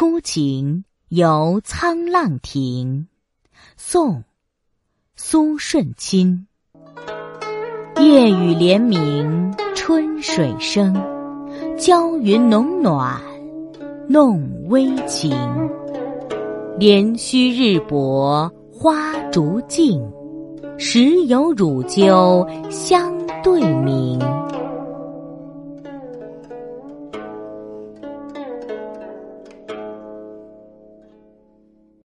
初晴游沧浪亭，宋·苏舜钦。夜雨连绵，春水生，娇云浓暖，弄微晴。连须日薄花烛尽，时有乳鸠相对鸣。